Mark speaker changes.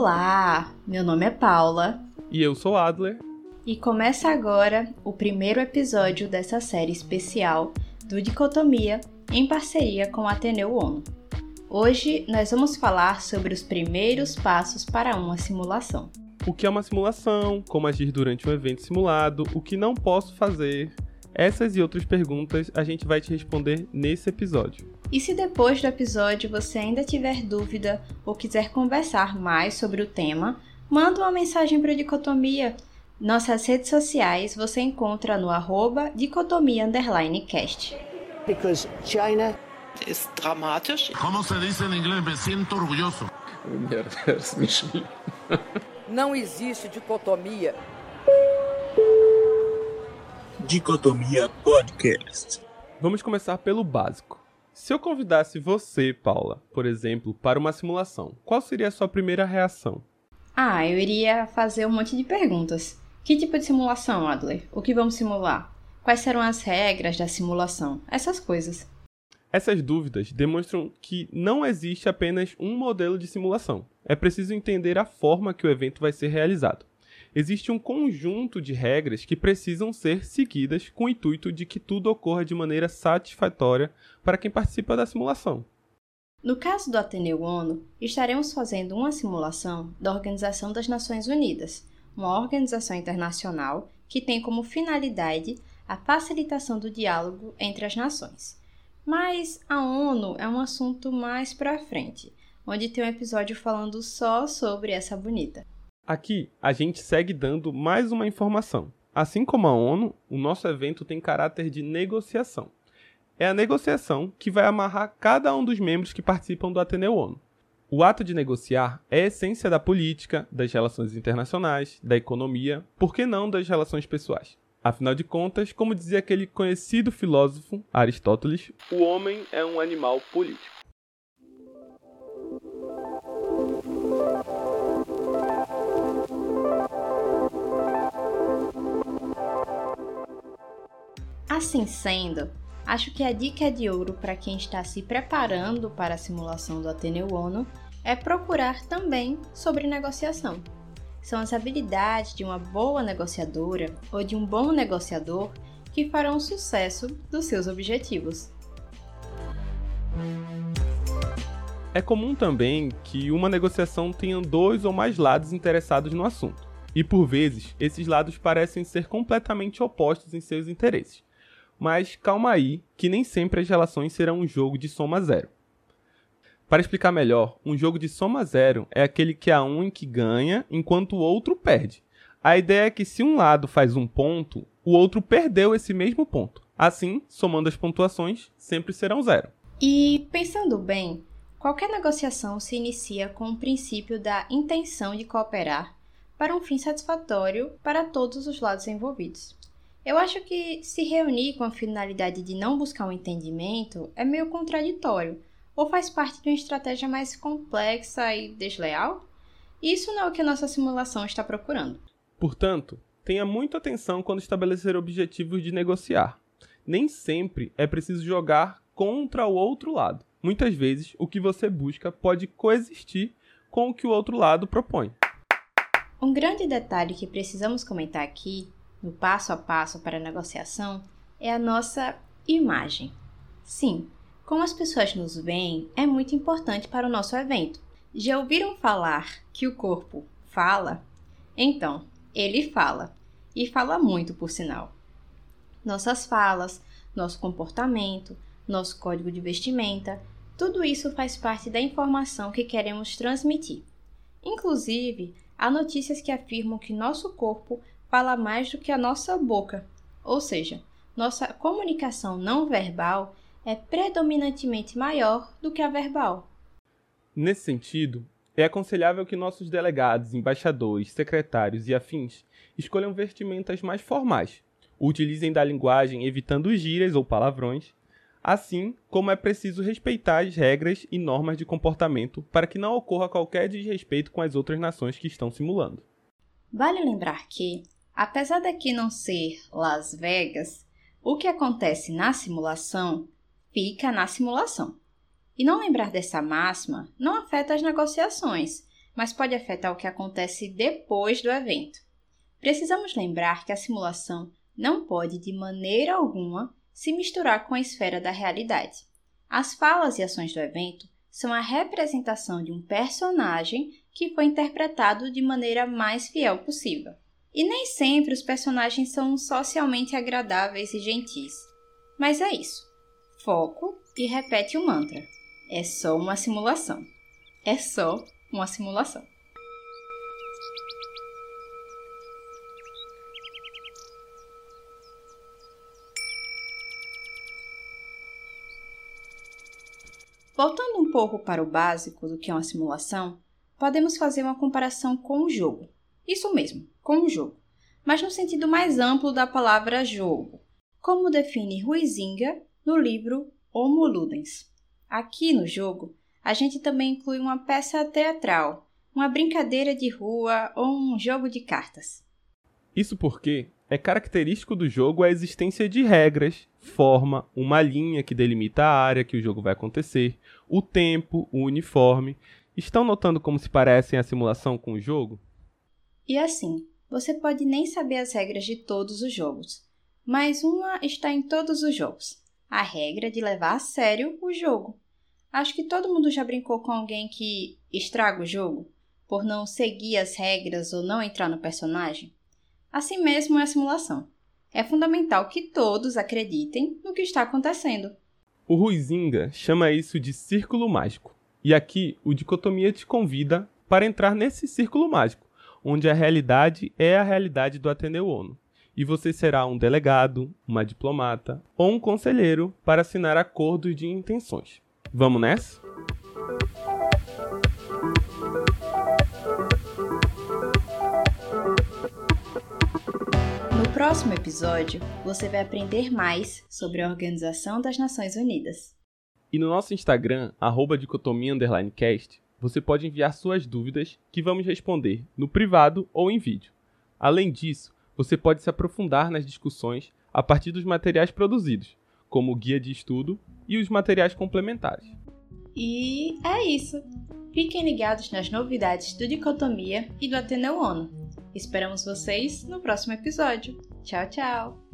Speaker 1: Olá, meu nome é Paula.
Speaker 2: E eu sou Adler.
Speaker 1: E começa agora o primeiro episódio dessa série especial do Dicotomia em parceria com o Ateneu ONU. Hoje nós vamos falar sobre os primeiros passos para uma simulação.
Speaker 2: O que é uma simulação, como agir durante um evento simulado, o que não posso fazer. Essas e outras perguntas a gente vai te responder nesse episódio.
Speaker 1: E se depois do episódio você ainda tiver dúvida ou quiser conversar mais sobre o tema, manda uma mensagem para o Dicotomia. Nossas redes sociais você encontra no arroba dicotomia_cast.
Speaker 3: Because China
Speaker 4: ist dramatisch.
Speaker 5: ¿Cómo se dice en inglés? Me siento orgulloso.
Speaker 4: Não existe dicotomia.
Speaker 5: Dicotomia Podcast.
Speaker 2: Vamos começar pelo básico. Se eu convidasse você, Paula, por exemplo, para uma simulação, qual seria a sua primeira reação?
Speaker 1: Ah, eu iria fazer um monte de perguntas. Que tipo de simulação, Adler? O que vamos simular? Quais serão as regras da simulação? Essas coisas.
Speaker 2: Essas dúvidas demonstram que não existe apenas um modelo de simulação. É preciso entender a forma que o evento vai ser realizado. Existe um conjunto de regras que precisam ser seguidas com o intuito de que tudo ocorra de maneira satisfatória para quem participa da simulação.
Speaker 1: No caso do Ateneu ONU, estaremos fazendo uma simulação da Organização das Nações Unidas, uma organização internacional que tem como finalidade a facilitação do diálogo entre as nações. Mas a ONU é um assunto mais para frente, onde tem um episódio falando só sobre essa bonita.
Speaker 2: Aqui a gente segue dando mais uma informação. Assim como a ONU, o nosso evento tem caráter de negociação. É a negociação que vai amarrar cada um dos membros que participam do Ateneu ONU. O ato de negociar é a essência da política, das relações internacionais, da economia, por que não das relações pessoais? Afinal de contas, como dizia aquele conhecido filósofo Aristóteles, o homem é um animal político.
Speaker 1: Assim sendo, acho que a dica de ouro para quem está se preparando para a simulação do Ateneu ONU é procurar também sobre negociação são as habilidades de uma boa negociadora ou de um bom negociador que farão sucesso dos seus objetivos.
Speaker 2: É comum também que uma negociação tenha dois ou mais lados interessados no assunto, e por vezes esses lados parecem ser completamente opostos em seus interesses. Mas calma aí, que nem sempre as relações serão um jogo de soma zero. Para explicar melhor, um jogo de soma zero é aquele que há um em que ganha enquanto o outro perde. A ideia é que se um lado faz um ponto, o outro perdeu esse mesmo ponto. Assim, somando as pontuações, sempre serão zero.
Speaker 1: E pensando bem, qualquer negociação se inicia com o princípio da intenção de cooperar para um fim satisfatório para todos os lados envolvidos. Eu acho que se reunir com a finalidade de não buscar um entendimento é meio contraditório, ou faz parte de uma estratégia mais complexa e desleal? Isso não é o que a nossa simulação está procurando.
Speaker 2: Portanto, tenha muita atenção quando estabelecer objetivos de negociar. Nem sempre é preciso jogar contra o outro lado. Muitas vezes, o que você busca pode coexistir com o que o outro lado propõe.
Speaker 1: Um grande detalhe que precisamos comentar aqui, no passo a passo para a negociação, é a nossa imagem. Sim, como as pessoas nos veem é muito importante para o nosso evento. Já ouviram falar que o corpo fala? Então, ele fala. E fala muito, por sinal. Nossas falas, nosso comportamento, nosso código de vestimenta, tudo isso faz parte da informação que queremos transmitir. Inclusive, há notícias que afirmam que nosso corpo fala mais do que a nossa boca, ou seja, nossa comunicação não verbal é predominantemente maior do que a verbal.
Speaker 2: Nesse sentido, é aconselhável que nossos delegados, embaixadores, secretários e afins escolham vestimentas mais formais, utilizem da linguagem evitando gírias ou palavrões, assim como é preciso respeitar as regras e normas de comportamento para que não ocorra qualquer desrespeito com as outras nações que estão simulando.
Speaker 1: Vale lembrar que, apesar daqui não ser Las Vegas, o que acontece na simulação fica na simulação. E não lembrar dessa máxima não afeta as negociações, mas pode afetar o que acontece depois do evento. Precisamos lembrar que a simulação não pode, de maneira alguma, se misturar com a esfera da realidade. As falas e ações do evento são a representação de um personagem que foi interpretado de maneira mais fiel possível. E nem sempre os personagens são socialmente agradáveis e gentis. Mas é isso. Foco e repete o mantra. É só uma simulação. É só uma simulação. Voltando um pouco para o básico do que é uma simulação, podemos fazer uma comparação com o jogo. Isso mesmo, com o jogo, mas no sentido mais amplo da palavra jogo, como define Ruizinga no livro Homo Ludens. Aqui no jogo, a gente também inclui uma peça teatral, uma brincadeira de rua ou um jogo de cartas.
Speaker 2: Isso porque é característico do jogo a existência de regras, forma, uma linha que delimita a área que o jogo vai acontecer, o tempo, o uniforme. Estão notando como se parecem a simulação com o jogo?
Speaker 1: E assim, você pode nem saber as regras de todos os jogos, mas uma está em todos os jogos: a regra de levar a sério o jogo. Acho que todo mundo já brincou com alguém que estraga o jogo por não seguir as regras ou não entrar no personagem. Assim mesmo é a simulação. É fundamental que todos acreditem no que está acontecendo.
Speaker 2: O Ruizinga chama isso de círculo mágico. E aqui o Dicotomia te convida para entrar nesse círculo mágico, onde a realidade é a realidade do Ateneu ONU. E você será um delegado, uma diplomata ou um conselheiro para assinar acordos de intenções. Vamos nessa?
Speaker 1: próximo episódio, você vai aprender mais sobre a Organização das Nações Unidas.
Speaker 2: E no nosso Instagram, dicotomia_cast, você pode enviar suas dúvidas que vamos responder no privado ou em vídeo. Além disso, você pode se aprofundar nas discussões a partir dos materiais produzidos, como o guia de estudo e os materiais complementares.
Speaker 1: E é isso! Fiquem ligados nas novidades do Dicotomia e do Ateneu ONU. Esperamos vocês no próximo episódio. Tchau, tchau!